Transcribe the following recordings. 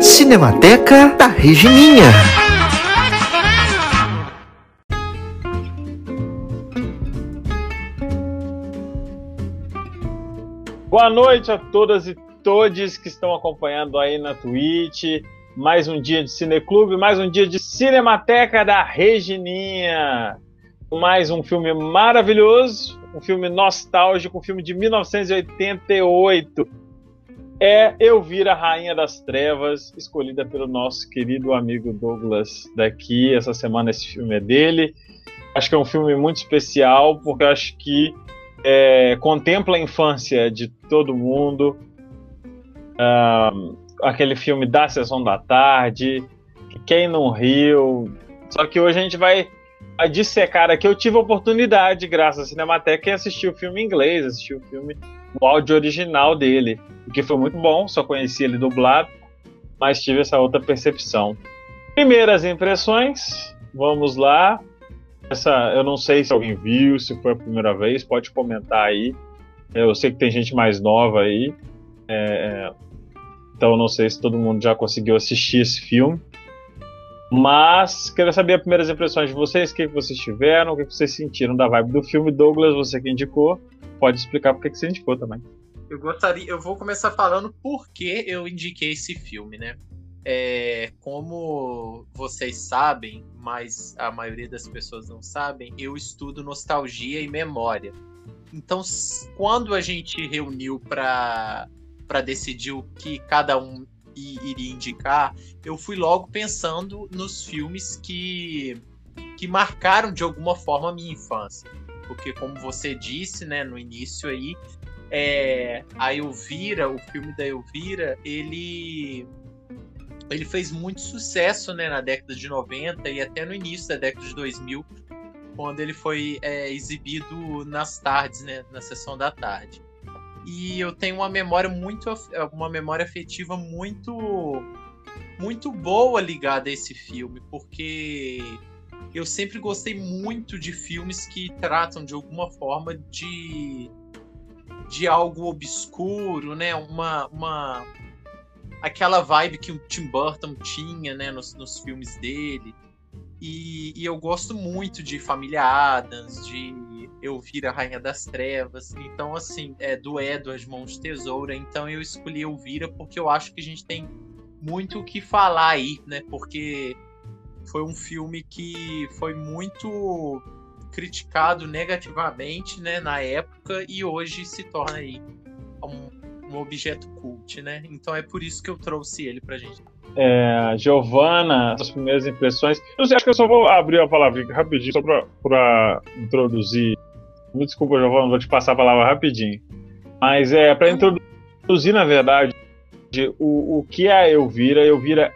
Cinemateca da Regininha. Boa noite a todas e todos que estão acompanhando aí na Twitch. Mais um dia de Cineclube, mais um dia de Cinemateca da Regininha. Mais um filme maravilhoso, um filme nostálgico, um filme de 1988. É Elvira, Rainha das Trevas, escolhida pelo nosso querido amigo Douglas daqui. Essa semana esse filme é dele. Acho que é um filme muito especial, porque acho que é, contempla a infância de todo mundo. aquele filme da sessão da tarde, quem não riu. Só que hoje a gente vai dissecar aqui. Eu tive a oportunidade, graças à Cinemateca, de assistir o filme em inglês, assistir o filme o áudio original dele, o que foi muito bom. Só conheci ele dublado, mas tive essa outra percepção. Primeiras impressões, vamos lá. Essa, eu não sei se alguém viu, se foi a primeira vez, pode comentar aí. Eu sei que tem gente mais nova aí, é, então eu não sei se todo mundo já conseguiu assistir esse filme. Mas queria saber as primeiras impressões de vocês, o que, vocês tiveram, o que, vocês sentiram da vibe do filme. Douglas, você que indicou, pode explicar por que você indicou também. Eu gostaria, eu vou começar falando por que eu indiquei esse filme, né? É, como vocês sabem, mas a maioria das pessoas não sabem, eu estudo nostalgia e memória. Então, quando a gente reuniu para decidir o que cada um iria indicar, eu fui logo pensando nos filmes que, que marcaram de alguma forma a minha infância. Porque, como você disse né, no início aí, é, a Elvira, o filme da Elvira, ele ele fez muito sucesso né, na década de 90 e até no início da década de 2000, quando ele foi é, exibido nas tardes, né, na sessão da tarde. E eu tenho uma memória muito uma memória afetiva muito muito boa ligada a esse filme, porque eu sempre gostei muito de filmes que tratam de alguma forma de de algo obscuro, né? Uma, uma aquela vibe que o Tim Burton tinha, né, nos, nos filmes dele. E, e, eu gosto muito de Família Adams, de Eu Vir a Rainha das Trevas. Então, assim, é do Edward Mãos de Tesoura. Então eu escolhi Elvira porque eu acho que a gente tem muito o que falar aí, né? Porque foi um filme que foi muito criticado negativamente, né, na época e hoje se torna aí um, um objeto cult, né? Então é por isso que eu trouxe ele pra gente. É, Giovana, as primeiras impressões. Eu acho que eu só vou abrir a palavra rapidinho, só pra, pra introduzir. Me desculpa, Giovana, vou te passar a palavra rapidinho. Mas é para introduzir, na verdade, o, o que é a Elvira. A Elvira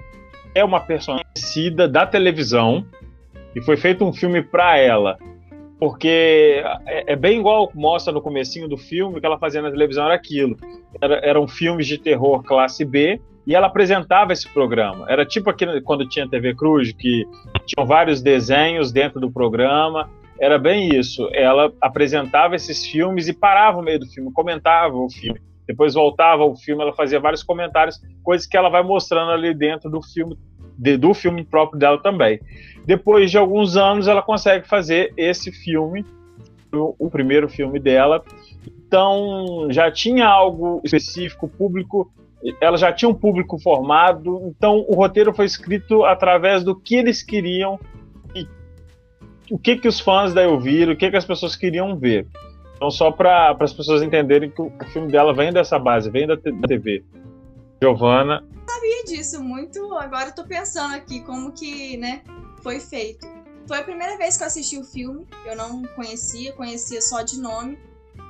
é uma personagem da televisão e foi feito um filme para ela porque é, é, bem igual mostra no comecinho do filme que ela fazia na televisão era aquilo. Era, eram filmes de terror classe B e ela apresentava esse programa. Era tipo aqui quando tinha TV Cruz, que tinham vários desenhos dentro do programa. Era bem isso. Ela apresentava esses filmes e parava no meio do filme, comentava o filme. Depois voltava ao filme, ela fazia vários comentários, coisas que ela vai mostrando ali dentro do filme, de, do filme próprio dela também. Depois de alguns anos, ela consegue fazer esse filme, o, o primeiro filme dela. Então, já tinha algo específico, público, ela já tinha um público formado, então o roteiro foi escrito através do que eles queriam e o que, que os fãs da Elvira, o que, que as pessoas queriam ver. Então, só para as pessoas entenderem que o, o, filme dela vem dessa base, vem da, da TV. Giovana. Sabia disso muito. Agora eu tô pensando aqui como que, né, foi feito. Foi a primeira vez que eu assisti o filme, eu não conhecia, conhecia só de nome.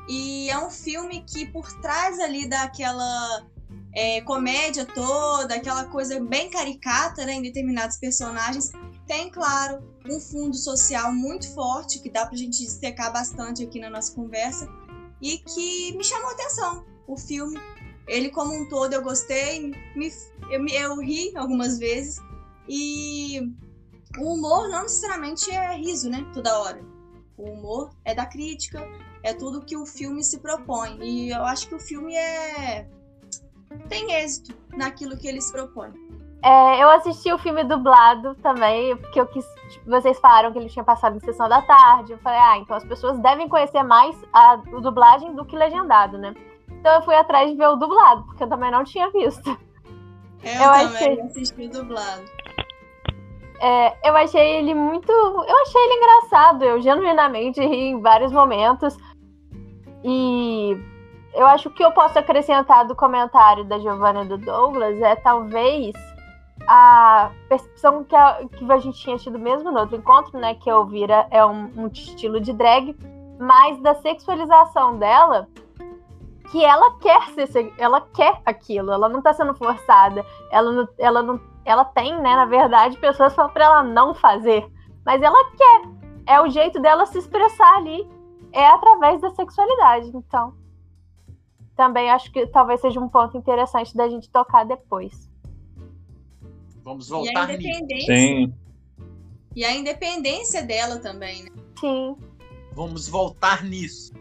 E é um filme que por trás ali daquela é, comédia toda, aquela coisa bem caricata né, em determinados personagens, tem, claro, um fundo social muito forte, que dá pra gente destacar bastante aqui na nossa conversa, e que me chamou atenção. O filme, ele como um todo eu gostei, me, eu, eu ri algumas vezes, e o humor não necessariamente é riso, né? Toda hora. O humor é da crítica, é tudo que o filme se propõe. E eu acho que o filme é tem êxito naquilo que ele se propõe. É, eu assisti o filme dublado também, porque eu quis, tipo, vocês falaram que ele tinha passado em sessão da tarde. Eu falei, ah, então as pessoas devem conhecer mais a, dublagem do que legendado, né? Então eu fui atrás de ver o dublado, porque eu também não tinha visto. Eu, eu também achei... assisti dublado. É, eu achei ele muito. Eu achei ele engraçado. Eu genuinamente ri em vários momentos. E eu acho que eu posso acrescentar do comentário da Giovanna e do Douglas é talvez a percepção que a, que a gente tinha tido mesmo no outro encontro, né? Que a Elvira é um, um estilo de drag, mas da sexualização dela que ela quer ser, ela quer aquilo, ela não tá sendo forçada, ela não, ela não, ela tem, né, na verdade, pessoas falam para ela não fazer, mas ela quer, é o jeito dela se expressar ali, é através da sexualidade, então também acho que talvez seja um ponto interessante da gente tocar depois. Vamos voltar e a independência, Sim. E a independência dela também, né? Sim. Vamos voltar nisso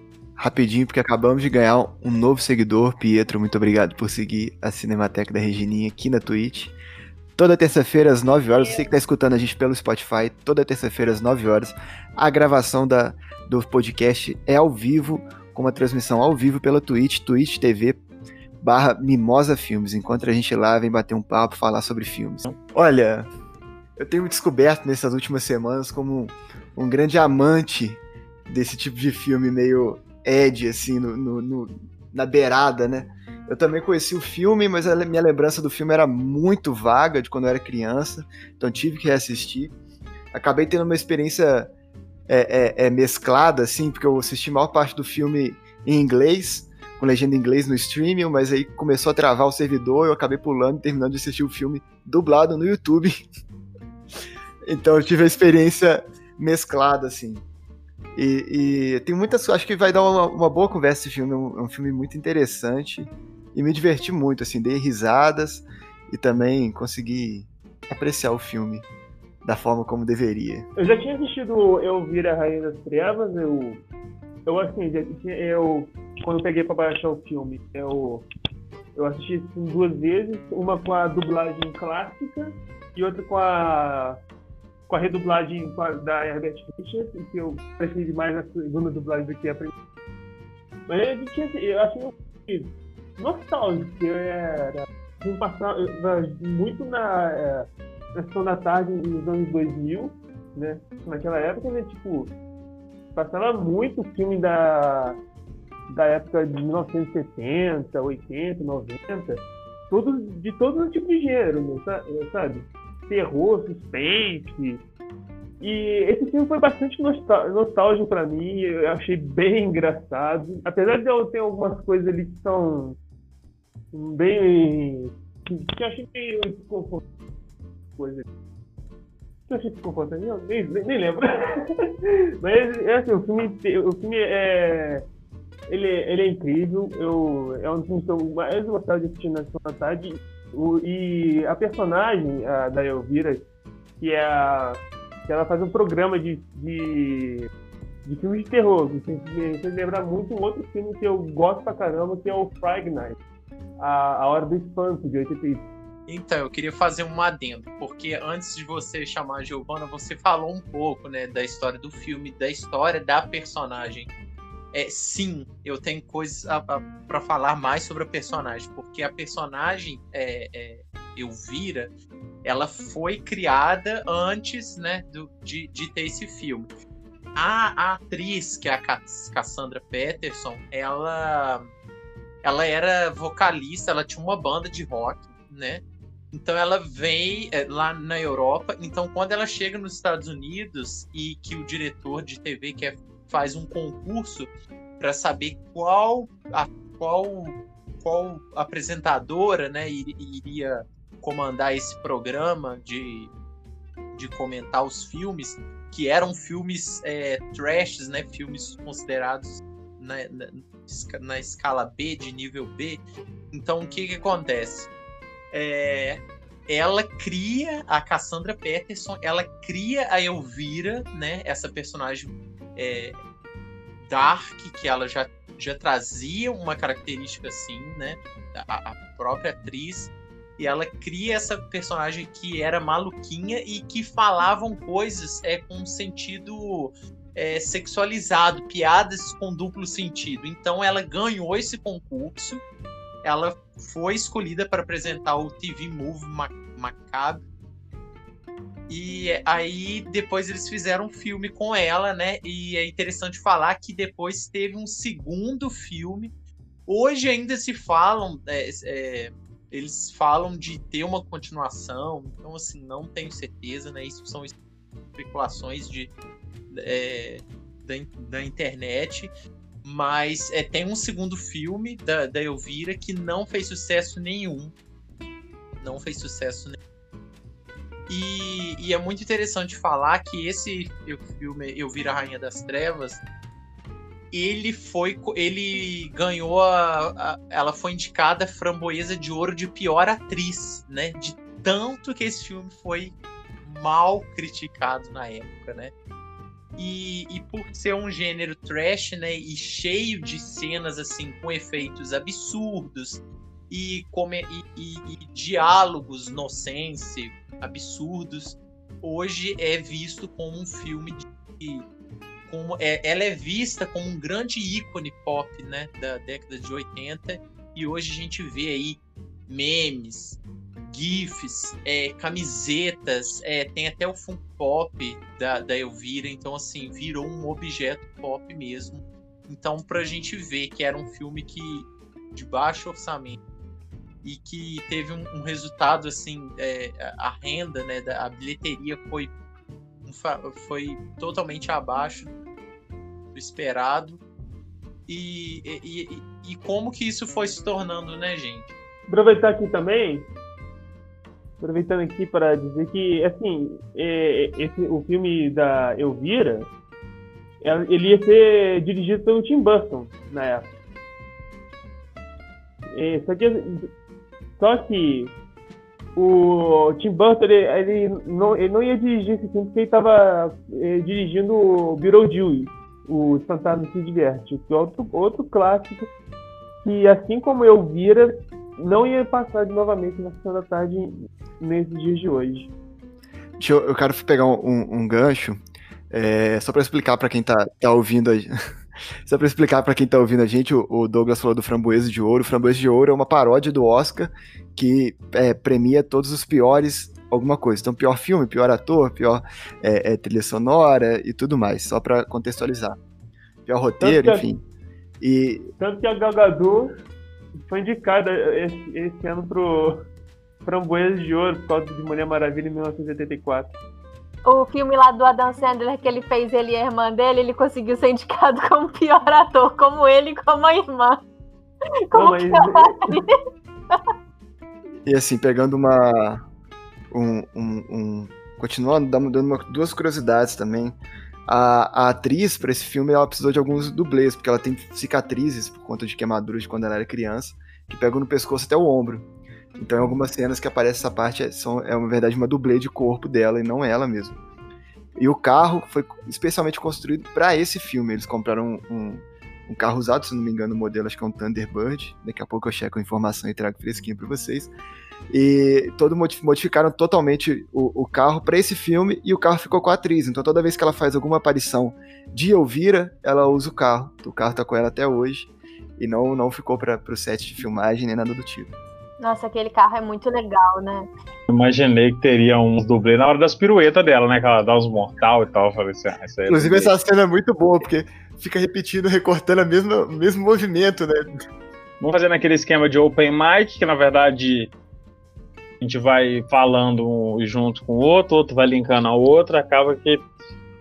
rapidinho, porque acabamos de ganhar um novo seguidor. Pietro, muito obrigado por seguir a Cinemateca da Regininha aqui na Twitch. Toda terça-feira às 9 horas, você que está escutando a gente pelo Spotify, toda terça-feira às 9 horas, a gravação da, do podcast é ao vivo, com uma transmissão ao vivo pela Twitch, Twitch TV barra Mimosa Filmes. Encontra a gente lá, vem bater um papo, falar sobre filmes. Olha, eu tenho me descoberto nessas últimas semanas como um grande amante desse tipo de filme meio Ed, assim, no, no, no, na beirada, né? Eu também conheci o filme, mas a minha lembrança do filme era muito vaga de quando eu era criança, então tive que reassistir. Acabei tendo uma experiência é, é, é, mesclada, assim, porque eu assisti a maior parte do filme em inglês, com legenda em inglês no streaming, mas aí começou a travar o servidor, eu acabei pulando e terminando de assistir o filme dublado no YouTube. então eu tive a experiência mesclada, assim. E, e, tem muitas acho que vai dar uma, uma boa conversa esse filme. É um, é um, filme muito interessante e me diverti muito, assim, dei risadas e também consegui apreciar o filme da forma como deveria. Eu já tinha assistido Eu Vir a Rainha das Trevas, eu, eu assim, eu quando peguei para baixar o filme, eu, eu assisti assim, duas vezes, uma com a dublagem clássica e outra com a com a redublagem da Herbert Fischer, que eu mais a segunda dublagem do que a primeira. Mas eu, tinha, eu achei nostálgico, eu era eu passava muito na, é, na sessão da tarde nos anos 2000, né? Naquela época, né, tipo, passava muito filme da, da época de 1970, 80, 90, todos, de todo tipo de gênero, sabe? Terror, suspense. E esse filme foi bastante nostálgico para mim, eu achei bem engraçado. Apesar de eu ter algumas coisas ali que são bem. que, eu achei meio desconfortável. Coisa. Eu achei desconfortável? Nem, nem, nem lembro. Mas é assim, o filme, o filme é. Ele, ele é incrível, eu, é um filme que eu mais gostava de assistir na tarde o, e a personagem a, da Elvira, que é a, que ela faz um programa de, de, de filmes de terror, que me fez lembrar muito um outro filme que eu gosto pra caramba, que é o Friday Night, a, a Hora do Espanto, de 81. Então, eu queria fazer um adendo, porque antes de você chamar a Giovanna, você falou um pouco, né, da história do filme, da história da personagem é, sim, eu tenho coisas para falar mais sobre a personagem, porque a personagem é, é, Elvira, ela foi criada antes né, do, de, de ter esse filme. A, a, atriz, que é a Cassandra Peterson, ela, ela era vocalista, ela tinha uma banda de rock, né? Então ela vem é, lá na Europa. Então quando ela chega nos Estados Unidos e que o diretor de TV quer faz um concurso para saber qual a qual qual apresentadora, né, iria comandar esse programa de, de comentar os filmes, que eram filmes é, né, filmes considerados na, na, na, escala B, de nível B. Então, o que, que acontece? É, ela cria a Cassandra Peterson, ela cria a Elvira, né, essa personagem é, dark, que ela já, já trazia uma característica assim, né? A, a própria atriz. E ela cria essa personagem que era maluquinha e que falavam coisas é, com sentido é, sexualizado, piadas com duplo sentido. Então ela ganhou esse concurso, ela foi escolhida para apresentar o TV Move Macabre. E aí depois eles fizeram um filme com ela, né? E é interessante falar que depois teve um segundo filme. Hoje ainda se falam, é, é, eles falam de ter uma continuação. Então assim, não tenho certeza, né? Isso são especulações de é, da, da, internet, mas é, tem um segundo filme da, da Elvira que não fez sucesso nenhum. Não fez sucesso nenhum. E, e, é muito interessante falar que esse filme Elvira Rainha das Trevas ele foi ele ganhou a, a, ela foi indicada framboesa de ouro de pior atriz né? De tanto que esse filme foi mal criticado na época né? E, e, por ser um gênero trash, né, e cheio de cenas assim com efeitos absurdos e, e, e, e diálogos nonsense absurdos, hoje é visto como um filme de como é, ela é vista como um grande ícone pop, né, da década de 80 e hoje a gente vê aí memes, GIFs, é, camisetas, é, tem até o Funko Pop da, da Elvira, então assim, virou um objeto pop mesmo. Então, pra gente ver que era um filme que de baixo orçamento e que teve um, um resultado assim, é, a renda, né, da, a bilheteria foi, foi totalmente abaixo do esperado. E, e, e, e como que isso foi se tornando, né, gente? Aproveitar aqui também aproveitando aqui para dizer que, assim, é, esse, o filme da Elvira, ele ia ser dirigido pelo Tim Burton na época. É, só, que, só que o Tim Burton ele, ele, não, ele não ia dirigir esse filme porque ele estava é, dirigindo o Beetlejuice, o Fantasma se Diverte, que é outro, outro clássico que, assim como Elvira, não ia passar de novamente na sessão da tarde nesses dias de hoje. Eu, eu quero pegar um, um gancho, é, só para explicar para quem tá, tá ouvindo a Só para explicar para quem tá ouvindo a gente, o, Douglas falou do Framboesa de Ouro. O Framboesa de Ouro é uma paródia do Oscar que é, premia todos os piores alguma coisa. Então, pior filme, pior ator, pior é, é, trilha sonora e tudo mais, só para contextualizar. Pior roteiro, tanto enfim. A, e... Tanto que a Gal Gadot foi indicada esse, esse ano pro, Framboesa de Ouro por causa de Mulher Maravilha em 1984. O filme lá do Adam Sandler que ele fez, ele e a irmã dele, ele conseguiu ser indicado como pior ator, como ele e como a irmã. Como Não, mas... E assim, pegando uma. Um, um, um... Continuando, dando uma, duas curiosidades também. A, a atriz para esse filme ela precisou de alguns dublês, porque ela tem cicatrizes por conta de queimaduras de quando ela era criança, que pegam no pescoço até o ombro. Então, em algumas cenas que aparece essa parte, são, é, na verdade, uma dublê de corpo dela e não ela mesmo. E o carro foi especialmente construído para esse filme. Eles compraram um, um, um, carro usado, se não me engano, o modelo acho que é um Thunderbird. Daqui a pouco eu checo a informação e trago fresquinho para vocês. E todo modificaram totalmente o, o carro para esse filme e o carro ficou com a atriz. Então toda vez que ela faz alguma aparição de Elvira, ela usa o carro. O carro tá com ela até hoje e não, não ficou para o set de filmagem nem nada do tipo. Nossa, aquele carro é muito legal, né? Imaginei que teria uns dublês na hora das piruetas dela, né? Que ela dá uns mortal e tal. Falei assim, ah, isso aí é Inclusive, essa cena é muito boa, porque fica repetindo, recortando o mesmo, mesmo movimento, né? Vamos fazer naquele esquema de open mic, que na verdade a gente vai falando um junto com o outro, outro vai linkando ao outro, acaba que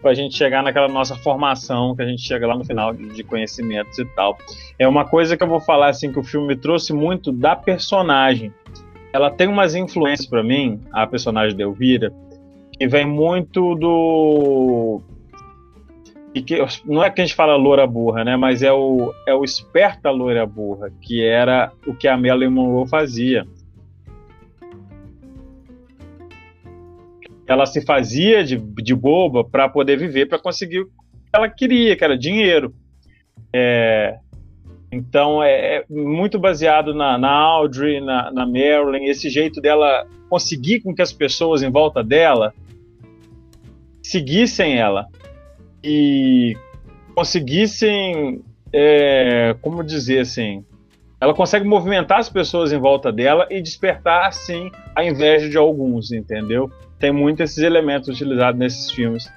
para a gente chegar naquela nossa formação, que a gente chega lá no final de conhecimentos e tal. É uma coisa que eu vou falar assim que o filme trouxe muito da personagem. Ela tem umas influências para mim, a personagem de Elvira, que vem muito do e que não é que a gente fala loura burra, né? Mas é o é o esperta loira burra, que era o que a Marilyn Monroe fazia. Ela se fazia de, de boba para poder viver, para conseguir o que ela queria, que era dinheiro. É, Então é, é muito baseado na, na Audrey, na, na Marilyn, esse jeito dela conseguir com que as pessoas em volta dela seguissem ela e conseguissem, é, como dizer assim, ela consegue movimentar as pessoas em volta dela e despertar, assim, a inveja de alguns, entendeu? Tem muito esses elementos utilizados nesses filmes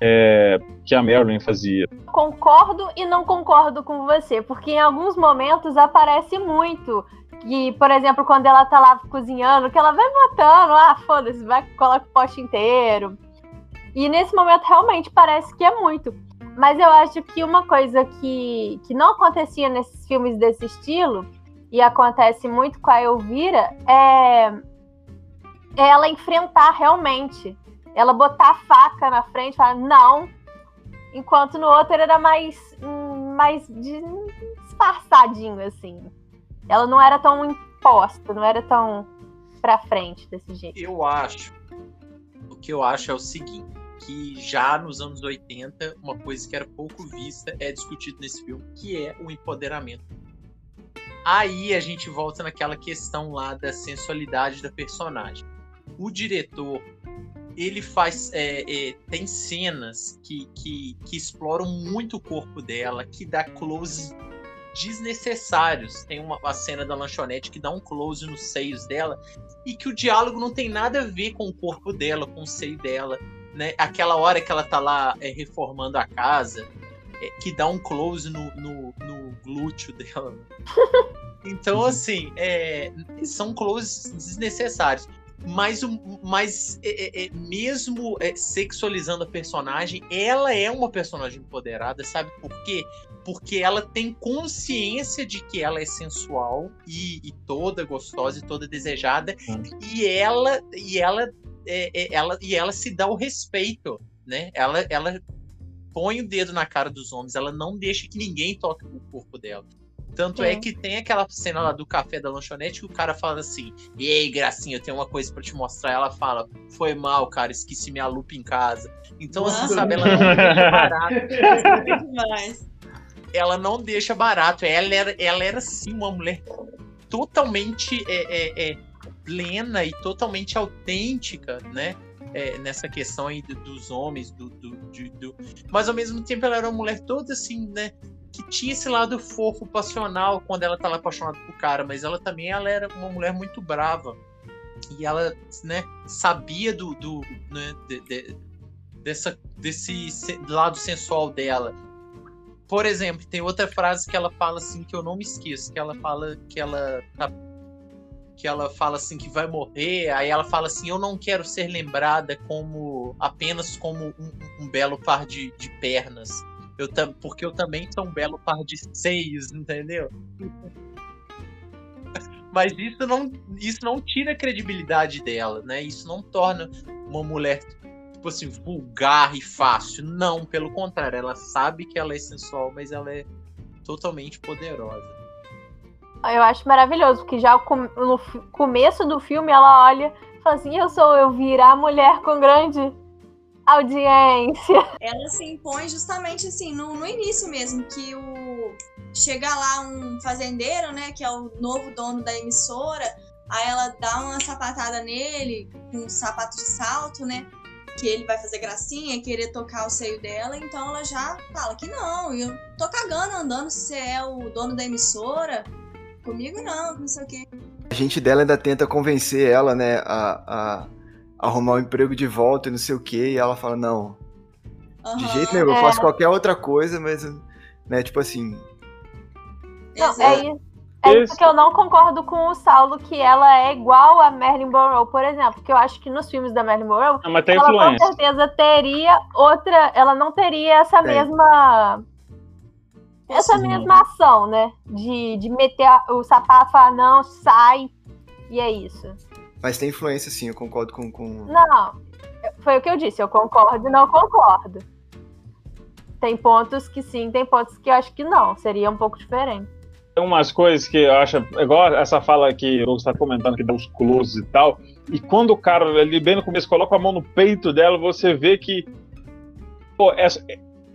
é, que a Marilyn fazia. Concordo e não concordo com você, porque em alguns momentos aparece muito. Que, por exemplo, quando ela tá lá cozinhando, que ela vai matando, ah, foda-se, vai, coloca o pote inteiro. E nesse momento realmente parece que é muito. Mas eu acho que uma coisa que, que não acontecia nesses filmes desse estilo, e acontece muito com a Elvira, é, é ela enfrentar realmente. Ela botar a faca na frente e falar, não. Enquanto no outro era mais, mais disfarçadinho, assim. Ela não era tão imposta, não era tão pra frente desse jeito. Eu acho. O que eu acho é o seguinte que já nos anos 80, uma coisa que era pouco vista é discutido nesse filme, que é o empoderamento. Aí a gente volta naquela questão lá da sensualidade da personagem. O diretor, ele faz. É, é, tem cenas que, que, que exploram muito o corpo dela, que dá close desnecessários. Tem uma, uma, cena da lanchonete que dá um close nos seios dela e que o diálogo não tem nada a ver com o corpo dela, com o seio dela né? Aquela hora que ela tá lá é, reformando a casa, é, que dá um close no, no, no glúteo dela. Então, assim, é, são closes desnecessários. Mas, mas é, é, é, mesmo é, sexualizando a personagem, ela é uma personagem empoderada, sabe por quê? Porque ela tem consciência de que ela é sensual e, e toda gostosa e toda desejada, hum. e ela e ela é, é, ela, e ela se dá o respeito, né? Ela, ela põe o dedo na cara dos homens, ela não deixa que ninguém toque o corpo dela. Tanto é que tem aquela cena lá do café da lanchonete que o cara fala assim: Ei, gracinha, eu tenho uma coisa para te mostrar. Ela fala: Foi mal, cara, esqueci minha lupa em casa. Então, assim, sabe, ela não deixa barato. ela não deixa barato. Ela era, ela era sim uma mulher totalmente é, é, é, plena e totalmente autêntica, né? É, nessa questão aí do, dos homens, do, do, do, Mas ao mesmo tempo ela era uma mulher toda assim, né? Que tinha esse lado fofo, passional, quando ela tá lá apaixonada por cara, mas ela também ela era uma mulher muito brava. E ela, né, sabia do. do né, de, de, dessa, desse lado sensual dela. Por exemplo, tem outra frase que ela fala assim que eu não me esqueço, que ela fala que ela tá que ela fala assim que vai morrer, aí ela fala assim, eu não quero ser lembrada como apenas como um, um belo par de, de pernas. Eu porque eu também sou um belo par de seios, entendeu? Mas isso não, isso não tira a credibilidade dela, né? Isso não torna uma mulher tipo assim vulgar e fácil. Não, pelo contrário, ela sabe que ela é sensual, mas ela é totalmente poderosa eu acho maravilhoso, porque já no começo do filme ela olha e fala assim: Eu sou eu virar mulher com grande audiência. Ela se impõe justamente assim, no, no início mesmo, que o. Chega lá um fazendeiro, né, que é o novo dono da emissora, aí ela dá uma sapatada nele, com um sapato de salto, né? que ele vai fazer gracinha, querer tocar o seio dela, então ela já fala que não, eu tô cagando andando se você é o dono da emissora, Comigo não, não sei o quê. A gente dela ainda tenta convencer ela, né, a, a arrumar o um emprego de volta e não sei o quê, e ela fala, não. Uhum, de jeito nenhum, é. eu faço qualquer outra coisa, mas, né, tipo assim. Não, é isso. É isso que eu não concordo com o Saulo, que ela é igual a Marilyn Monroe, por exemplo. Porque eu acho que nos filmes da Marilyn Monroe, não, ela influência. com certeza teria outra. Ela não teria essa tem. mesma essa mesma ação, né? De, de meter o sapato e falar, não, sai, e é isso. Mas tem influência, sim, eu concordo com, com. Não, foi o que eu disse, eu concordo e não concordo. Tem pontos que sim, tem pontos que eu acho que não, seria um pouco diferente. Tem umas coisas que eu acho, igual essa fala que o está comentando, que dá os closes e tal, e quando o cara ali bem no começo coloca a mão no peito dela, você vê que pô, essa,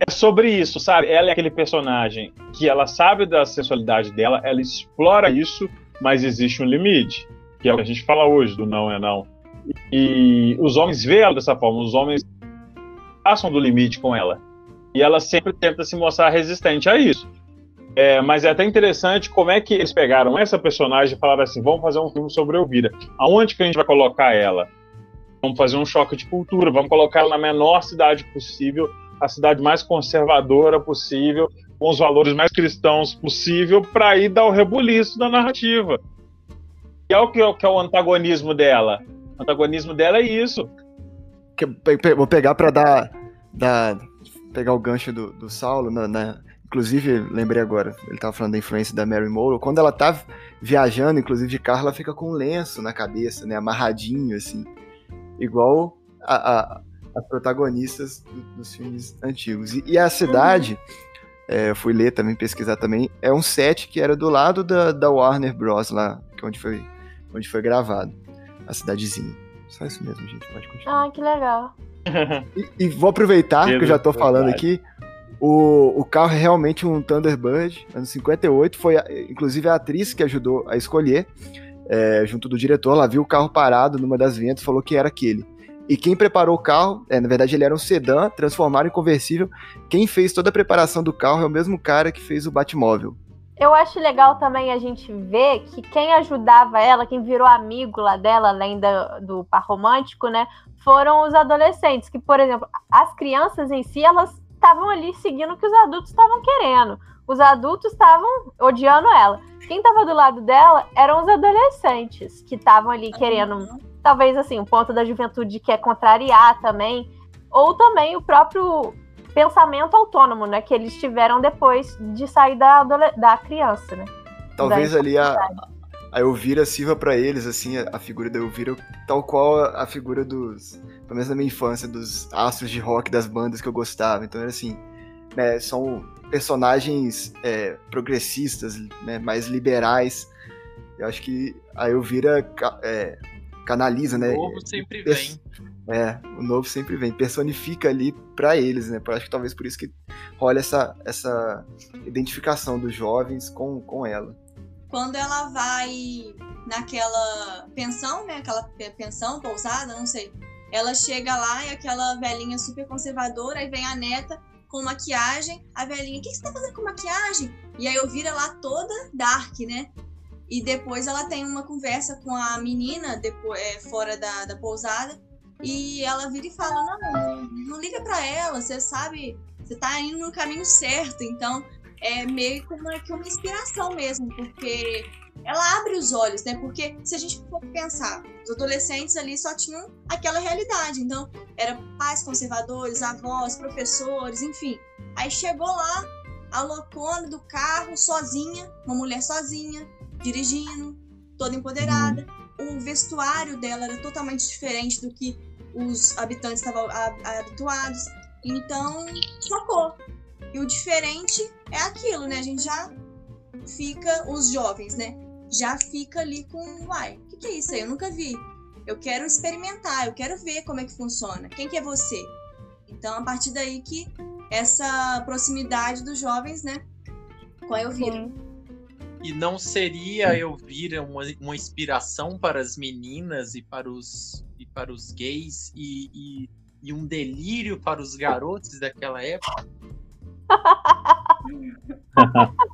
é sobre isso, sabe? Ela é aquele personagem que ela sabe da sexualidade dela, ela explora isso, mas existe um limite, que é o que a gente fala hoje do não é não. E os homens veem ela dessa forma, os homens passam do limite com ela. E ela sempre tenta se mostrar resistente a isso. É, mas é até interessante como é que eles pegaram essa personagem e falaram assim: vamos fazer um filme sobre Elvira. Aonde que a gente vai colocar ela? Vamos fazer um choque de cultura, vamos colocar ela na menor cidade possível, a cidade mais conservadora possível, com os valores mais cristãos possível, para ir dar o rebuliço da narrativa. E é o que é, que é o antagonismo dela. O antagonismo dela é isso. Vou pegar pra dar, dar- pegar o gancho do, do Saulo, na, na- inclusive, lembrei agora, ele tava falando da influência da Mary Monroe, quando ela tá viajando, inclusive de carro, ela fica com um lenço na cabeça, né, amarradinho, assim, igual a, a- as protagonistas do- dos filmes antigos. E, e a cidade, é, eu fui ler também, pesquisar também, é um set que era do lado da, da Warner Bros, lá, que é onde foi, onde foi gravado, a cidadezinha. Só isso mesmo, gente, pode continuar. Ah, que legal. E, e vou aproveitar que eu já tô falando aqui. O, o carro é realmente um Thunderbird, anos 58. Foi, a- inclusive, a atriz que ajudou a escolher, é, junto do diretor. Ela viu o carro parado numa das ventas falou que era aquele. E quem preparou o carro, é, na verdade, ele era um sedã, transformaram em conversível. Quem fez toda a preparação do carro é o mesmo cara que fez o Batmóvel. Eu acho legal também a gente ver que quem ajudava ela, quem virou amigo lá dela, além da- do par romântico, né? Foram os adolescentes, que, por exemplo, as crianças em si, elas estavam ali seguindo o que os adultos estavam querendo. Os adultos estavam odiando ela. Quem estava do lado dela eram os adolescentes, que estavam ali querendo talvez assim, um ponto da juventude que é contrariar também, ou também o próprio pensamento autônomo, né, que eles tiveram depois de sair da, da criança, né? Talvez ali a, a Elvira sirva pra eles, assim, a, a figura da Elvira, tal qual a, a figura dos, pelo menos na minha infância, dos astros de rock das bandas que eu gostava. Então era assim, né, são personagens é, progressistas, né, mais liberais. Eu acho que a Elvira é, canaliza, né? O novo sempre pers- vem. É, o novo sempre vem, personifica ali pra eles, né? Eu acho que talvez por isso que rola essa, essa identificação dos jovens com, com ela. Quando ela vai naquela pensão, né? Aquela pe- pensão, pousada, não sei. Ela chega lá e aquela velhinha super conservadora, aí vem a neta com maquiagem. A velhinha, o que que você tá fazendo com maquiagem? E aí eu vira lá toda dark, né? E depois ela tem uma conversa com a menina depois, é, fora da, da pousada. E ela vira e fala: Não, não, liga pra ela, você sabe, você tá indo no caminho certo. Então é meio como que uma inspiração mesmo, porque ela abre os olhos, né? Porque se a gente for pensar, os adolescentes ali só tinham aquela realidade. Então, era pais conservadores, avós, professores, enfim. Aí chegou lá, a loucona do carro, sozinha, uma mulher sozinha, dirigindo, toda empoderada. O vestuário dela era totalmente diferente do que os habitantes estavam habituados. Então, chocou. E o diferente é aquilo, né? A gente já fica, os jovens, né? Já fica ali com, uai, o que, que é isso aí? Eu nunca vi. Eu quero experimentar, eu quero ver como é que funciona. Quem que é você? Então, a partir daí que essa proximidade dos jovens, né? Com a Elvira. Sim. E não seria Elvira uma, uma inspiração para as meninas e para os, e para os gays e, e, e um delírio para os garotos daquela época?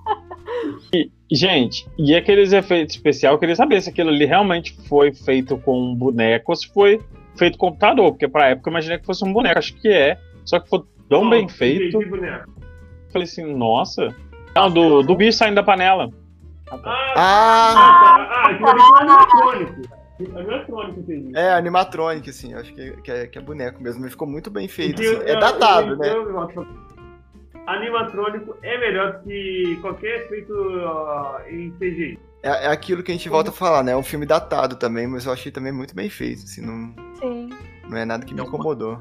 E, gente, e aqueles efeitos especiais, eu queria saber se aquilo ali realmente foi feito com um boneco ou se foi feito com computador, porque pra época eu imaginei que fosse um boneco, acho que é. Só que foi tão bem feito. De boneco. Falei assim, nossa. Não, do, do bicho saindo da panela. Ah, Ah! ah, aquilo ali foi animatrônico. Animatrônico, entendi. É, animatronic, assim, acho que, que, é, que é boneco mesmo, mas ficou muito bem feito. Assim. É datado, né? Animatrônico é melhor que qualquer efeito ó, em CGI. É, é aquilo que a gente volta a falar, né? É um filme datado também, mas eu achei também muito bem feito, assim, não, Sim. não é nada que me É uma- incomodou.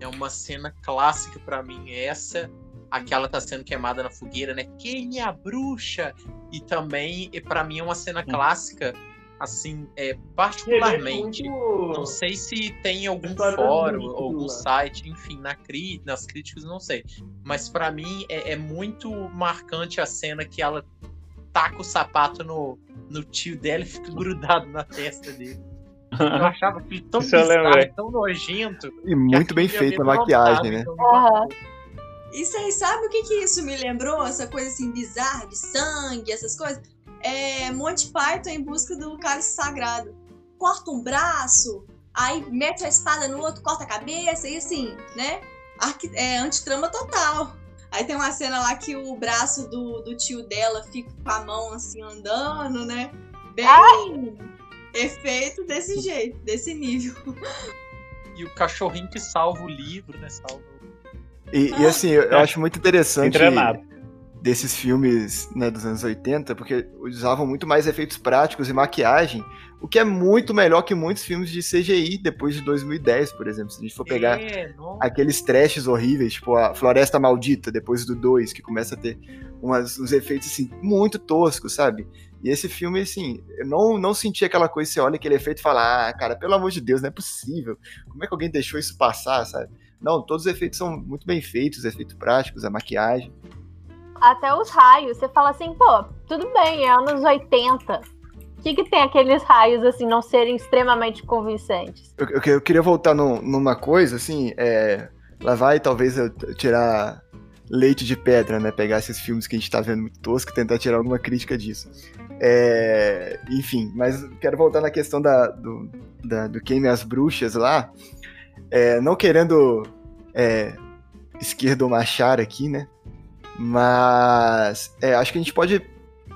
É uma cena clássica pra mim essa. Aquela tá sendo queimada na fogueira, né? Quem é a bruxa? E também, e para mim, é uma cena clássica Assim, é, particularmente, Muito- não sei se tem algum História fórum, muito algum boa. site, enfim, na cri nas críticas, não sei. Mas pra mim é, é muito marcante a cena que ela taca o sapato no, no tio dela e fica grudado na testa dele. Eu achava tão bizarro, tão nojento. E muito bem feita a maquiagem, né? Aham. E vocês sabem o que, que isso me lembrou? Essa coisa assim bizarra de sangue, essas coisas? É Monty Python em busca do cálice sagrado. Corta um braço, aí mete a espada no outro, corta a cabeça, e assim, né? Arqui é antitrama total. Aí tem uma cena lá que o braço do, do tio dela fica com a mão assim andando, né? Bem efeito desse jeito, desse nível. E o cachorrinho que salva o livro, né? Salva o- E, e, assim, eu, eu acho muito interessante desses filmes né, dos anos 80, porque usavam muito mais efeitos práticos e maquiagem, o que é muito melhor que muitos filmes de CGI depois de 2010, por exemplo. Se a gente for pegar É, aqueles trashes horríveis, tipo a Floresta Maldita, depois do 2, que começa a ter umas, uns efeitos assim, muito toscos, sabe? E esse filme, assim, eu não, não senti aquela coisa, você olha aquele efeito e fala, ah, cara, pelo amor de Deus, não é possível. Como é que alguém deixou isso passar, sabe? Não, todos os efeitos são muito bem feitos, os efeitos práticos, a maquiagem. Até os raios. Você fala assim, pô, tudo bem, é anos 80. O que, que tem aqueles raios, assim, não serem extremamente convincentes? Eu, eu- eu queria voltar num- numa coisa, assim, é, lá vai talvez eu tirar leite de pedra, né? Pegar esses filmes que a gente tá vendo muito tosco e tentar tirar alguma crítica disso. É, enfim, mas quero voltar na questão da, do, da, do Queime as Bruxas lá. É, não querendo é, esquerdomachar aqui, né? Mas é, acho que a gente pode,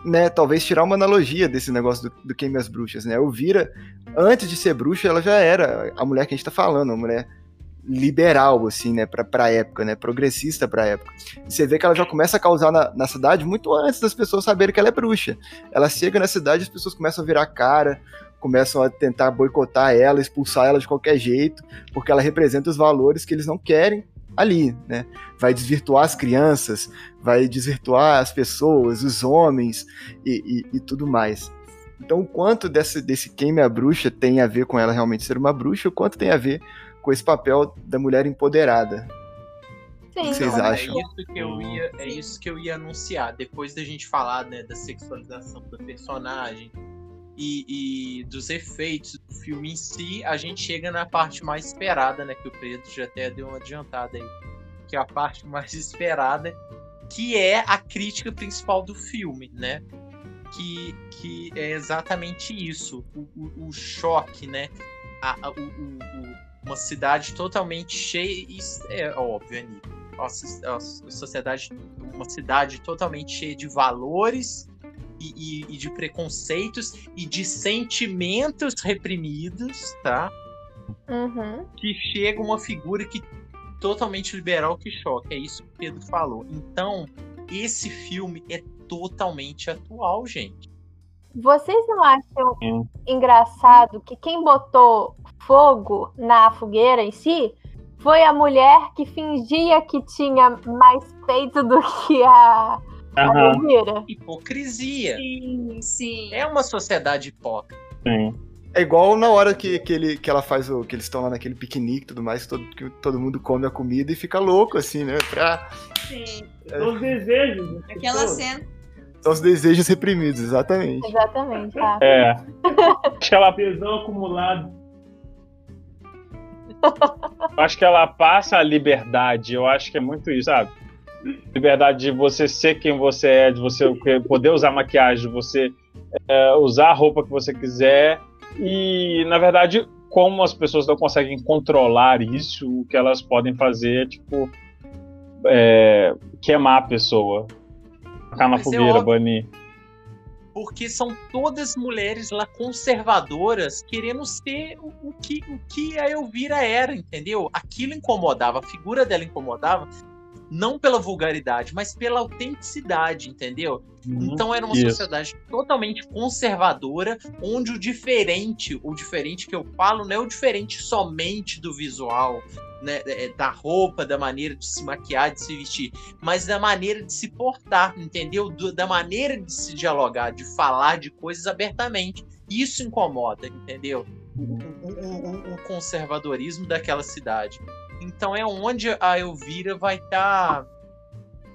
né, talvez tirar uma analogia desse negócio do, do Queime as Bruxas, né? O Vira, antes de ser bruxa, ela já era a mulher que a gente tá falando, uma mulher liberal, assim, né, pra, pra época, né, progressista pra época. E você vê que ela já começa a causar na, na cidade muito antes das pessoas saberem que ela é bruxa. Ela chega na cidade, as pessoas começam a virar cara, começam a tentar boicotar ela, expulsar ela de qualquer jeito, porque ela representa os valores que eles não querem ali, né? Vai desvirtuar as crianças, vai desvirtuar as pessoas, os homens e, e, e tudo mais. Então, o quanto desse, desse queime a bruxa tem a ver com ela realmente ser uma bruxa, o quanto tem a ver com esse papel da mulher empoderada. Sim, que vocês então, acham? É isso que eu ia, é isso que eu ia anunciar. Depois da gente falar né, da sexualização do personagem e, e dos efeitos do filme em si, a gente chega na parte mais esperada, né? Que o Pedro já até deu uma adiantada aí. Que é a parte mais esperada, que é a crítica principal do filme, né? Que, que é exatamente isso. O, o, o choque, né? A, a- o- uma cidade totalmente cheia. É óbvio, Anitta a sociedade, uma cidade totalmente cheia de valores e, e- e de preconceitos e de sentimentos reprimidos, tá? Uhum. Que chega uma figura que totalmente liberal que choca. É isso que o Pedro falou. Então, esse filme é totalmente atual, gente. Vocês não acham Hum. engraçado que quem botou fogo na fogueira em si foi a mulher que fingia que tinha mais peito do que a, Elvira? Hipocrisia. Sim, sim. É uma sociedade hipócrita. sim. É igual na hora que, que, ele, que ela faz o. que eles estão lá naquele piquenique e tudo mais, que todo, que todo mundo come a comida e fica louco, assim, né? Pra, sim. São os desejos. Aquela cena. são os desejos reprimidos, exatamente. Exatamente, tá? É. Acho que ela, Tesão acumulado. acho que ela passa a liberdade. Eu acho que é muito isso, sabe? Liberdade de você ser quem você é, de você poder usar maquiagem, de você é, usar a roupa que você quiser. E, na verdade, como as pessoas não conseguem controlar isso, o que elas podem fazer é, tipo, é, queimar a pessoa. Ficar na Mas é fogueira, banir. porque são todas mulheres lá conservadoras querendo ser o, o que, o que a Elvira era, entendeu? Aquilo incomodava, a figura dela incomodava, não pela vulgaridade, mas pela autenticidade, entendeu? Então era uma Isso. sociedade totalmente conservadora, onde o diferente, o diferente que eu falo, não é o diferente somente do visual, né, é, da roupa, da maneira de se maquiar, de se vestir, mas da maneira de se portar, entendeu? Do- da maneira de se dialogar, de falar de coisas abertamente. Isso incomoda, entendeu? O, o, o, o conservadorismo daquela cidade. Então é onde a Elvira vai estar tá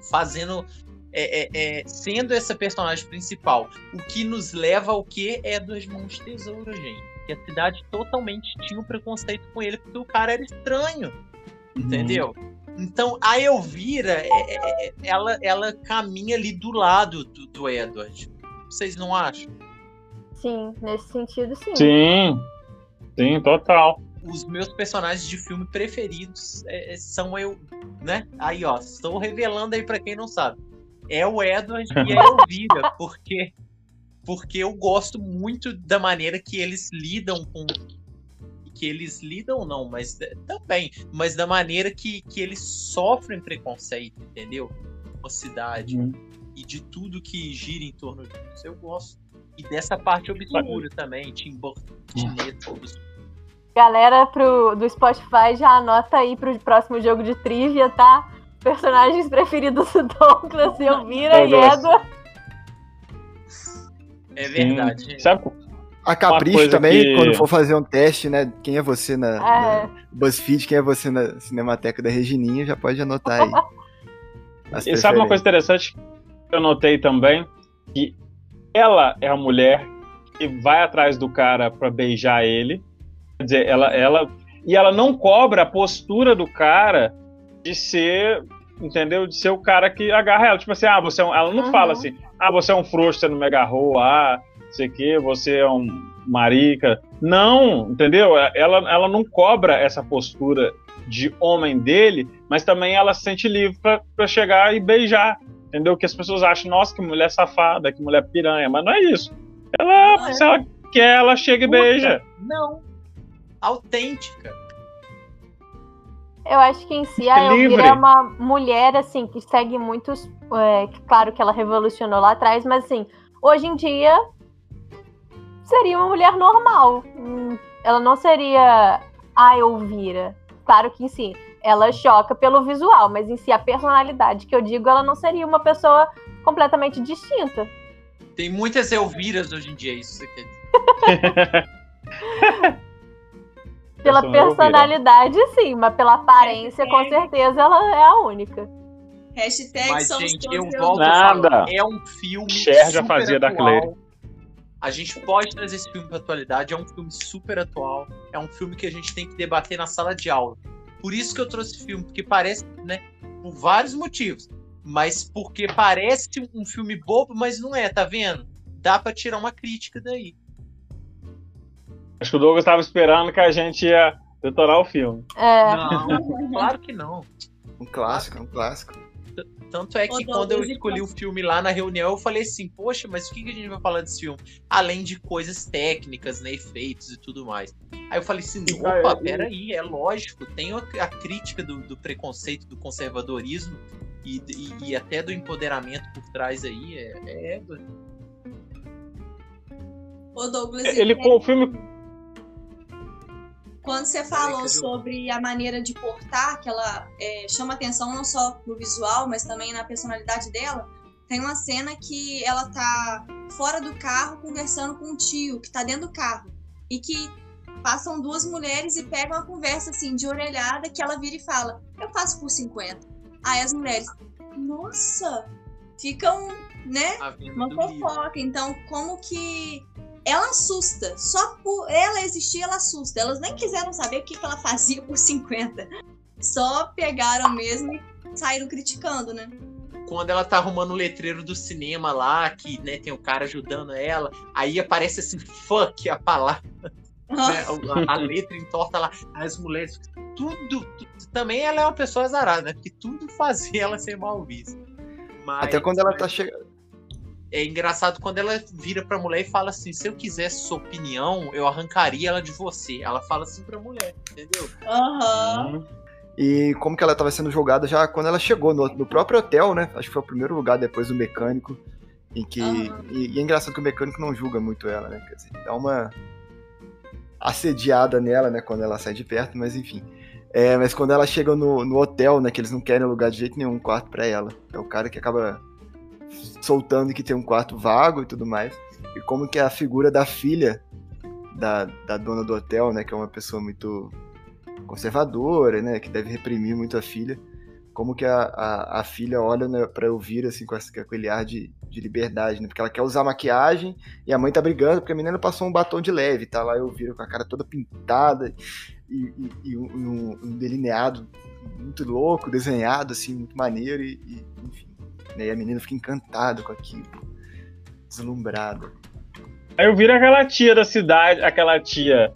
fazendo. É, é, é, sendo essa personagem principal. O que nos leva ao que é dos mãos de tesouro, gente. Que a cidade totalmente tinha um preconceito com ele, porque o cara era estranho. Uhum. Entendeu? Então a Elvira, é, ela, ela caminha ali do lado do, do Edward. Vocês não acham? Sim, nesse sentido, sim. Sim, sim, total. Os meus personagens de filme preferidos é, são eu, né? Aí, ó, estou revelando aí para quem não sabe. É o Edward e a Elvira, porque porque eu gosto muito da maneira que eles lidam com que eles lidam não, mas também, mas da maneira que, que eles sofrem preconceito, entendeu? A cidade uhum. e de tudo que gira em torno disso. Eu gosto. E dessa parte obscura também, Tim Burton, Galera pro, do Spotify já anota aí pro próximo jogo de trivia, tá? Personagens preferidos do Douglas, Elvira e Edward. É verdade. Sim. Sabe, a Capricho também, que... quando for fazer um teste, né? Quem é você na, é. na, BuzzFeed, quem é você na Cinemateca da Regininha, já pode anotar aí. e sabe uma coisa interessante que eu notei também? Que ela é a mulher que vai atrás do cara para beijar ele. Quer dizer, ela, ela. E ela não cobra a postura do cara de ser. Entendeu? De ser o cara que agarra ela. Tipo assim, ah, você é um... Ela não uhum. fala assim, ah, você é um frouxo, você não me agarrou, ah sei que, você é um marica. Não, entendeu? Ela, ela não cobra essa postura de homem dele, mas também ela se sente livre para chegar e beijar. Entendeu? Que as pessoas acham, nossa, que mulher safada, que mulher piranha, mas não é isso. Ela, não é. se ela quer, ela chega e beija. Não. Autêntica. Eu acho que em si a Elvira é uma mulher, assim, que segue muitos. É, claro que ela revolucionou lá atrás, mas assim, hoje em dia seria uma mulher normal. Hum, ela não seria a Elvira. Claro que sim, ela choca pelo visual, mas em si a personalidade que eu digo, ela não seria uma pessoa completamente distinta. Tem muitas Elviras hoje em dia, isso que dizer. pela personalidade, sim, mas pela aparência, com certeza, ela é a única. Hashtag mas, gente, eu volto Nada. é um filme Cher já fazia atual. da Claire. A gente pode trazer esse filme pra atualidade, é um filme super atual, é um filme que a gente tem que debater na sala de aula. Por isso que eu trouxe esse filme, porque parece, né, por vários motivos, mas porque parece um filme bobo, mas não é, tá vendo? Dá para tirar uma crítica daí. Acho que o Douglas estava esperando que a gente ia detonar o filme. É. Não, claro que não. Um clássico, um clássico. Tanto é que quando eu escolhi o filme lá na reunião, eu falei assim, poxa, mas o que a gente vai falar desse filme? Além de coisas técnicas, né, efeitos e tudo mais. Aí eu falei assim, opa, peraí, é lógico, tem a, crítica do, do, preconceito, do conservadorismo e, e, e, até do empoderamento por trás aí, é... é... O Douglas... Ele, com o filme quando você falou sobre a maneira de portar, que ela é, chama atenção não só no visual, mas também na personalidade dela, tem uma cena que ela tá fora do carro conversando com um tio que tá dentro do carro. E que passam duas mulheres e pegam uma conversa assim, de orelhada, que ela vira e fala: Eu faço por 50. Aí as mulheres, nossa, ficam, né? Uma fofoca. Então, como que ela assusta. Só por ela existir, ela assusta. Elas nem quiseram saber o que, que ela fazia por 50. Só pegaram mesmo e saíram criticando, né? Quando ela tá arrumando o letreiro do cinema lá, que né, tem o cara ajudando ela, aí aparece assim, fuck a palavra. Né? A, a, letra entorta lá, as mulheres, tudo, tudo, Também ela é uma pessoa azarada, né? Porque tudo fazia ela ser mal vista. Mas, Até quando ela tá chegando é engraçado quando ela vira pra mulher e fala assim: se eu quisesse sua opinião, eu arrancaria ela de você. Ela fala assim pra mulher, entendeu? Aham. Uhum. E como que ela estava sendo julgada já quando ela chegou no, no, próprio hotel, né? Acho que foi o primeiro lugar depois do mecânico. Em que. Uhum. E, e, é engraçado que o mecânico não julga muito ela, né? Quer dizer, dá uma assediada nela, né? Quando ela sai de perto, mas enfim. É, mas quando ela chega no, no hotel, né? Que eles não querem alugar de jeito nenhum um quarto para ela. É o cara que acaba soltando que tem um quarto vago e tudo mais. E como que a figura da filha da, da dona do hotel, né? Que é uma pessoa muito conservadora, né? Que deve reprimir muito a filha. Como que a, a, a filha olha né, pra Elvira, assim, com, essa, com aquele ar de, de liberdade, né? Porque ela quer usar maquiagem e a mãe tá brigando porque a menina passou um batom de leve, tá lá Elvira com a cara toda pintada e, e, e um, um, delineado muito louco, desenhado, assim, muito maneiro e, e enfim. Né? E a menina fica encantada com aquilo, deslumbrada. Aí eu viro aquela tia da cidade, aquela tia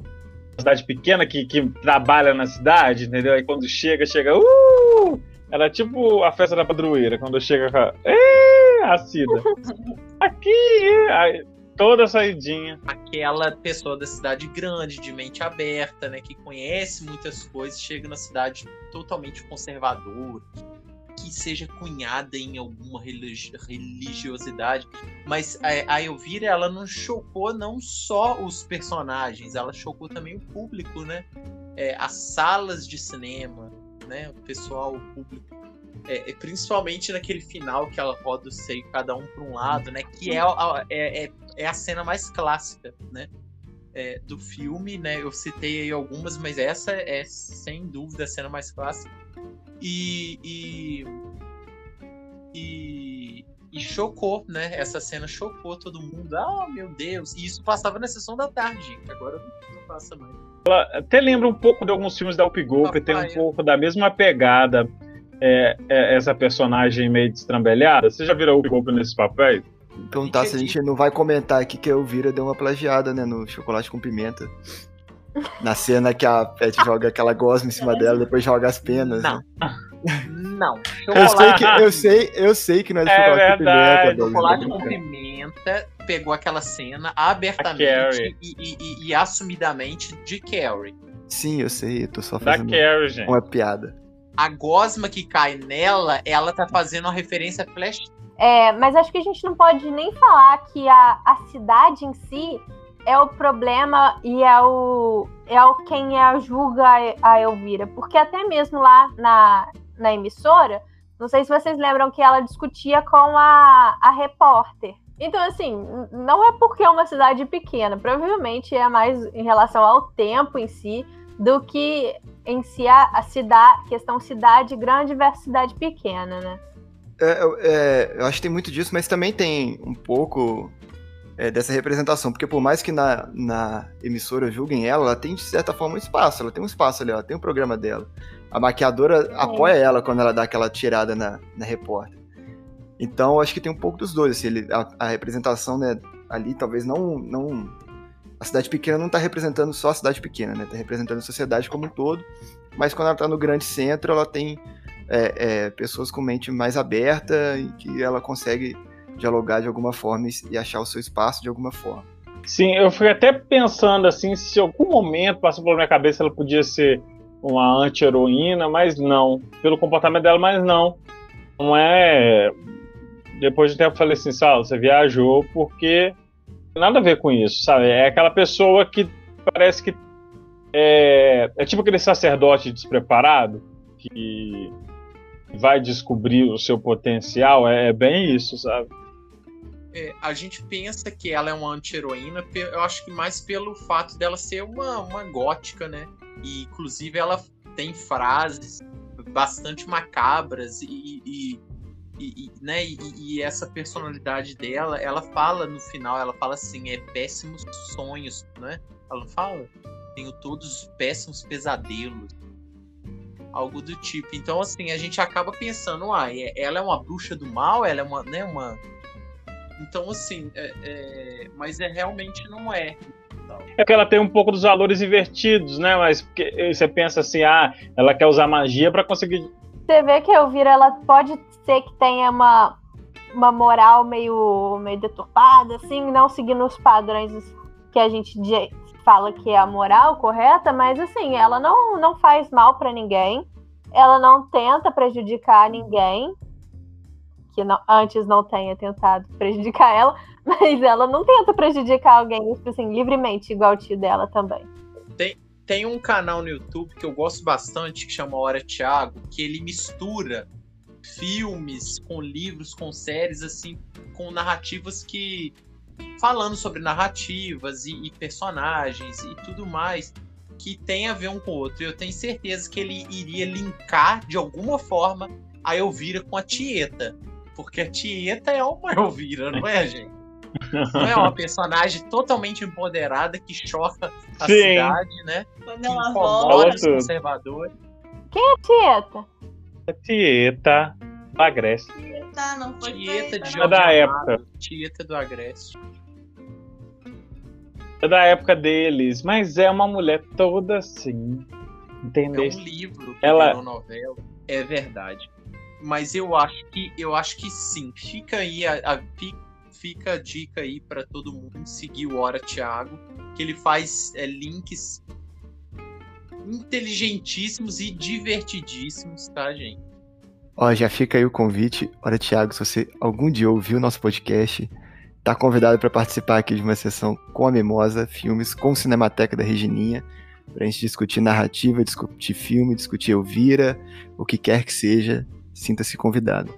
da cidade pequena que, que trabalha na cidade, entendeu? Aí quando chega, chega, uh! Ela é tipo a festa da padroeira, quando chega com a. a Cida. Aqui! Aí, toda saidinha. Aquela pessoa da cidade grande, de mente aberta, né? Que conhece muitas coisas, chega na cidade totalmente conservadora, que seja cunhada em alguma religiosidade, mas a, a Elvira ela não chocou não só os personagens, ela chocou também o público, né? É, as salas de cinema, né? O pessoal, o público, é, principalmente naquele final que ela roda o seio cada um para um lado, né? Que é a, é, é, é a cena mais clássica, né? É, do filme, né? Eu citei aí algumas, mas essa é sem dúvida a cena mais clássica. E, e, e, e, chocou, né? Essa cena chocou todo mundo. Ah, meu Deus! E isso passava na sessão da tarde. Agora não passa mais. Ela até lembra um pouco de alguns filmes da Upgol, que tem um pouco da mesma pegada. É, é, essa personagem meio destrambelhada. Você já viu a Upgol nesses papéis? Então tá, se a gente não vai comentar aqui que a Elvira deu uma plagiada, né, no chocolate com pimenta. Na cena que a Pet joga aquela gosma em cima dela, depois joga as penas. Não. Né? Não. Eu sei, que, eu, sei, eu sei que não é de é chocolate verdade. com pimenta. Chocolate com pimenta pegou aquela cena abertamente e, e, e, e, assumidamente de Carrie. Sim, eu sei, eu tô só fazendo da Carrie, gente. uma piada. A gosma que cai nela, ela tá fazendo uma referência a Flash. É, mas acho que a gente não pode nem falar que a, a cidade em si é o problema e é o, é o quem a julga a Elvira. Porque até mesmo lá na, na emissora, não sei se vocês lembram que ela discutia com a, a repórter. Então, assim, não é porque é uma cidade pequena, provavelmente é mais em relação ao tempo em si do que em si a, a cidade, questão cidade grande versus cidade pequena, né? É, é, eu acho que tem muito disso, mas também tem um pouco é, dessa representação, porque por mais que na, na emissora julguem ela, ela tem de certa forma um espaço, ela tem um espaço ali, ela tem um programa dela. A maquiadora é. apoia ela quando ela dá aquela tirada na, na repórter. Então, acho que tem um pouco dos dois, assim, ele, a, a, representação, né, ali talvez não, não... A cidade pequena não está representando só a cidade pequena, né, tá representando a sociedade como um todo, mas quando ela está no grande centro, ela tem é, é, pessoas com mente mais aberta e que ela consegue dialogar de alguma forma e achar o seu espaço de alguma forma. Sim, eu fui até pensando assim, se em algum momento passou pela minha cabeça ela podia ser uma anti-heroína, mas não. Pelo comportamento dela, mas não. Não é. Depois de tempo eu falei assim, Sal, você viajou porque nada a ver com isso, sabe? É aquela pessoa que parece que é, é tipo aquele sacerdote despreparado que vai descobrir o seu potencial. É, é bem isso, sabe? é, a gente pensa que ela é uma anti-heroína, eu acho que mais pelo fato dela ser uma, uma gótica, né? E inclusive ela tem frases bastante macabras e, e, e, né? E, e, essa personalidade dela, ela fala no final, ela fala assim, é péssimos sonhos, né? Ela fala? Tenho todos os péssimos pesadelos. Algo do tipo. Então, assim, a gente acaba pensando, ah, ela é uma bruxa do mal, ela é uma, né, uma, então, assim, é, é, mas é realmente não é. É que ela tem um pouco dos valores invertidos, né? Mas você pensa assim, ah, ela quer usar magia para conseguir. Você vê que a Elvira, ela pode ser que tenha uma, uma moral meio, meio deturpada, assim, não seguindo os padrões que a gente fala que é a moral correta, mas assim, ela não, não faz mal para ninguém, ela não tenta prejudicar ninguém, que não, antes não tenha tentado prejudicar ela, mas ela não tenta prejudicar alguém, tipo assim, livremente, igual o tio dela também. Tem, tem um canal no YouTube que eu gosto bastante, que chama Hora Thiago, que ele mistura filmes com livros, com séries, assim, com narrativas que falando sobre narrativas e, e personagens e tudo mais que tem a ver um com o outro. Eu tenho certeza que ele iria linkar de alguma forma a Elvira com a Tieta. Porque a Tieta é uma Elvira, não é, gente? Não é uma personagem totalmente empoderada que choca a Sim. cidade, né? Quando Que ela volta. os conservadores. Quem é Tieta? A Tieta da Grécia. Tá, não foi Tieta de não. É da Jorge época. Amado, Tieta do Agreste. É da época deles, mas é uma mulher toda assim. É Entendeu? um livro que Ela- virou novela, é verdade. Mas eu acho que eu acho que sim. Fica aí a, a- fi- fica a dica aí pra todo mundo seguir o Hora Thiago, que ele faz é, links inteligentíssimos e divertidíssimos, tá, gente? Ó, já fica aí o convite. Olha, Thiago, se você algum dia ouviu o nosso podcast, tá convidado para participar aqui de uma sessão com a Mimosa, filmes com Cinemateca da Regininha, pra gente discutir narrativa, discutir filme, discutir Elvira, o que quer que seja, sinta-se convidado.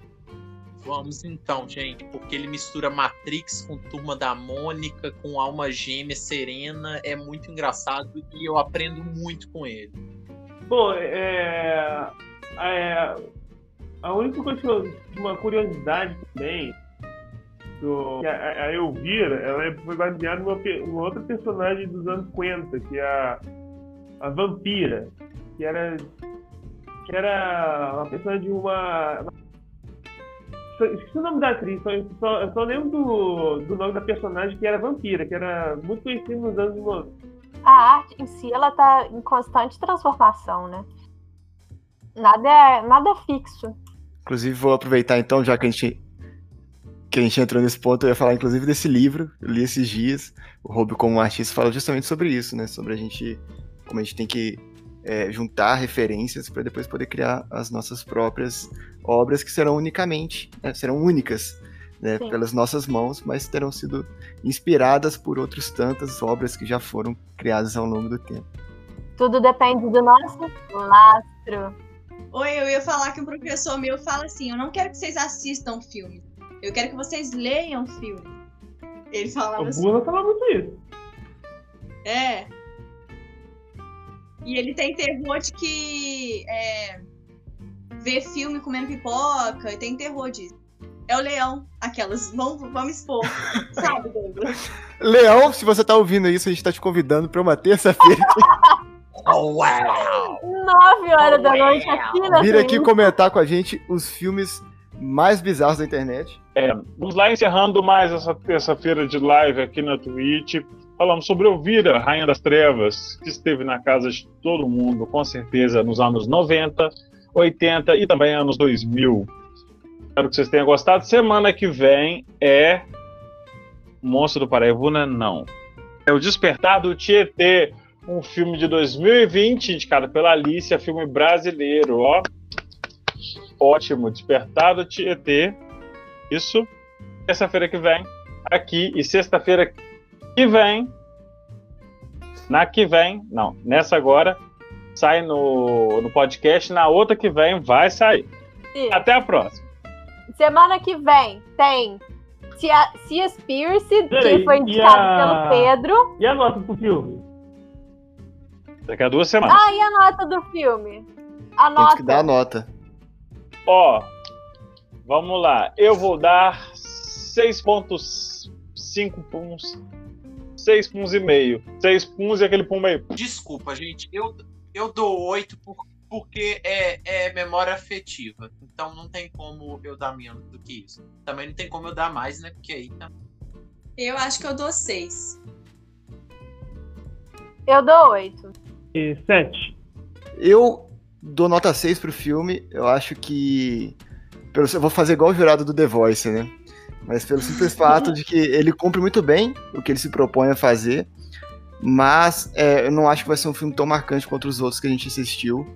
Vamos então, gente, porque ele mistura Matrix com Turma da Mônica, com Alma Gêmea Serena, é muito engraçado e eu aprendo muito com ele. Bom, é, é, a única coisa que eu, uma curiosidade também, do, que a, a Elvira, ela foi baseada numa, numa outra personagem dos anos 50, que é a, a Vampira, que era, que era uma personagem de uma... Esqueci o nome da atriz, só, só, eu só lembro do, do nome da personagem que era Vampira, que era muito conhecida nos anos 90. A arte em si, ela tá em constante transformação, né? Nada é, nada é fixo. Inclusive, vou aproveitar então, já que a gente que a gente entrou nesse ponto, eu ia falar inclusive desse livro, eu li esses dias, o Robo como artista fala justamente sobre isso, né? Sobre a gente, como a gente tem que é, juntar referências para depois poder criar as nossas próprias obras que serão unicamente, né, serão únicas, né, pelas nossas mãos, mas terão sido inspiradas por outras tantas obras que já foram criadas ao longo do tempo. Tudo depende do nosso lastro. Oi, eu ia falar que um professor meu fala assim: eu não quero que vocês assistam filme, eu quero que vocês leiam filme. Ele falava O assim. Bula fala muito isso. É. E ele tem terror de que é, ver filme comendo pipoca e tem terror disso. É o leão, aquelas. Vamos, vamos expor. Sabe, Douglas? Leão, se você tá ouvindo isso, a gente tá te convidando para uma terça-feira. Oh, wow! Nove horas da noite aqui na Vir aqui Twitch. comentar com a gente os filmes mais bizarros da internet. Vamos lá encerrando mais essa terça-feira de live aqui na Twitch. Falamos sobre Elvira, Rainha das Trevas, que esteve na casa de todo mundo, com certeza, nos anos 90, 80 e também anos 2000. Espero que vocês tenham gostado. Semana que vem é. Monstro do Paraibuna? Não. É O Despertar do Tietê, um filme de 2020, indicado pela Alicia, filme brasileiro, ó. Ótimo, Despertar do Tietê. Isso. Terça-feira que vem, aqui. E sexta-feira que vem. Na que vem, não, nessa agora, sai no, no podcast. Na outra que vem, vai sair. Isso. Até a próxima. Semana que vem tem Cia, Pierce, que foi indicado a- pelo Pedro. E a nota pro filme? Daqui a duas semanas. Ah, e a nota do filme? A Temos nota. que dar a nota. Ó, vamos lá. Eu vou dar 6.5 puns. 6 puns e meio. 6 puns e aquele pum meio. Desculpa, gente. Eu, eu dou oito por, porque é, é memória afetiva. Então não tem como eu dar menos do que isso. Também não tem como eu dar mais, né? Porque aí tá. Eu acho que eu dou seis. Eu dou oito. E sete. Eu dou nota 6 pro filme. Eu acho que. Pelo, eu vou fazer igual o jurado do The Voice, né? Mas pelo simples fato de que ele cumpre muito bem o que ele se propõe a fazer. Mas é, eu não acho que vai ser um filme tão marcante quanto os outros que a gente assistiu.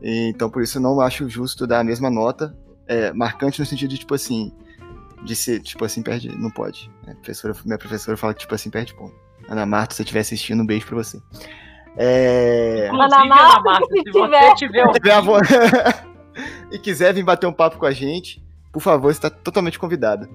E, então por isso eu não acho justo dar a mesma nota. É, marcante no sentido de, tipo assim. De ser, tipo assim, perde. Não pode. né? Professora, minha professora fala que, tipo assim, perde ponto. Ana Marta, se você estiver assistindo, um beijo pra você. É. Ana Inclusive, Marta, Ana Marta, se se você tiver. tiver tiver a vo- e quiser vir bater um papo com a gente, por favor, está totalmente convidado.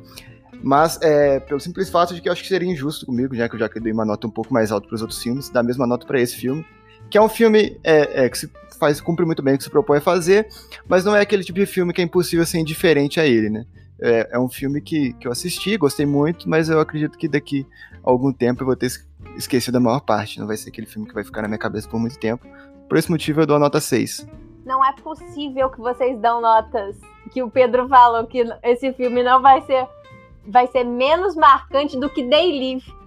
Mas é, pelo simples fato de que eu acho que seria injusto comigo, já que eu já dei uma nota um pouco mais alta para os outros filmes, dar a mesma nota para esse filme, que é um filme é, é, que se faz, cumpre muito bem o que se propõe a fazer, mas não é aquele tipo de filme que é impossível ser indiferente a ele, né? É, é um filme que, que eu assisti, gostei muito, mas eu acredito que daqui a algum tempo eu vou ter esquecido a maior parte. Não vai ser aquele filme que vai ficar na minha cabeça por muito tempo. Por esse motivo eu dou a nota 6. Não é possível que vocês dão notas. Que o Pedro falou que esse filme não vai ser vai ser menos marcante do que Day Live.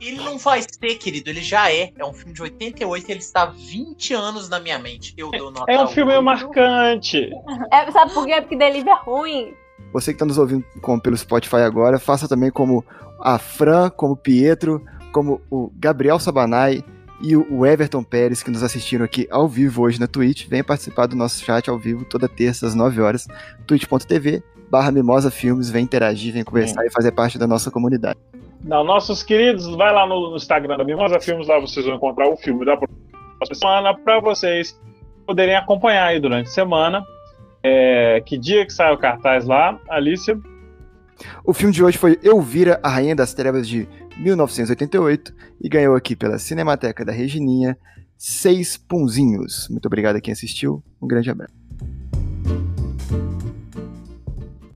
Ele não vai ser, querido, ele já é. É um filme de 88, ele está 20 anos na minha mente. Eu dou nota É um filme 8. marcante. É, sabe por quê? Porque Day Live é ruim. Você que está nos ouvindo como, pelo Spotify agora, faça também como a Fran, como Pietro, como o Gabriel Sabanai e o Everton Pérez, que nos assistiram aqui ao vivo hoje na Twitch. Venha participar do nosso chat ao vivo toda terça às 9 horas, twitch.tv barra Mimosa Filmes, vem interagir, vem conversar Sim. e fazer parte da nossa comunidade. Não, nossos queridos, vai lá no Instagram da Mimosa Filmes, lá vocês vão encontrar o filme da próxima semana para vocês poderem acompanhar aí durante a semana. É, que dia que sai o cartaz lá, Alicia? O filme de hoje foi Elvira, a Rainha das Trevas de 1988 e ganhou aqui pela Cinemateca da Regininha seis punzinhos. Muito obrigado a quem assistiu. Um grande abraço.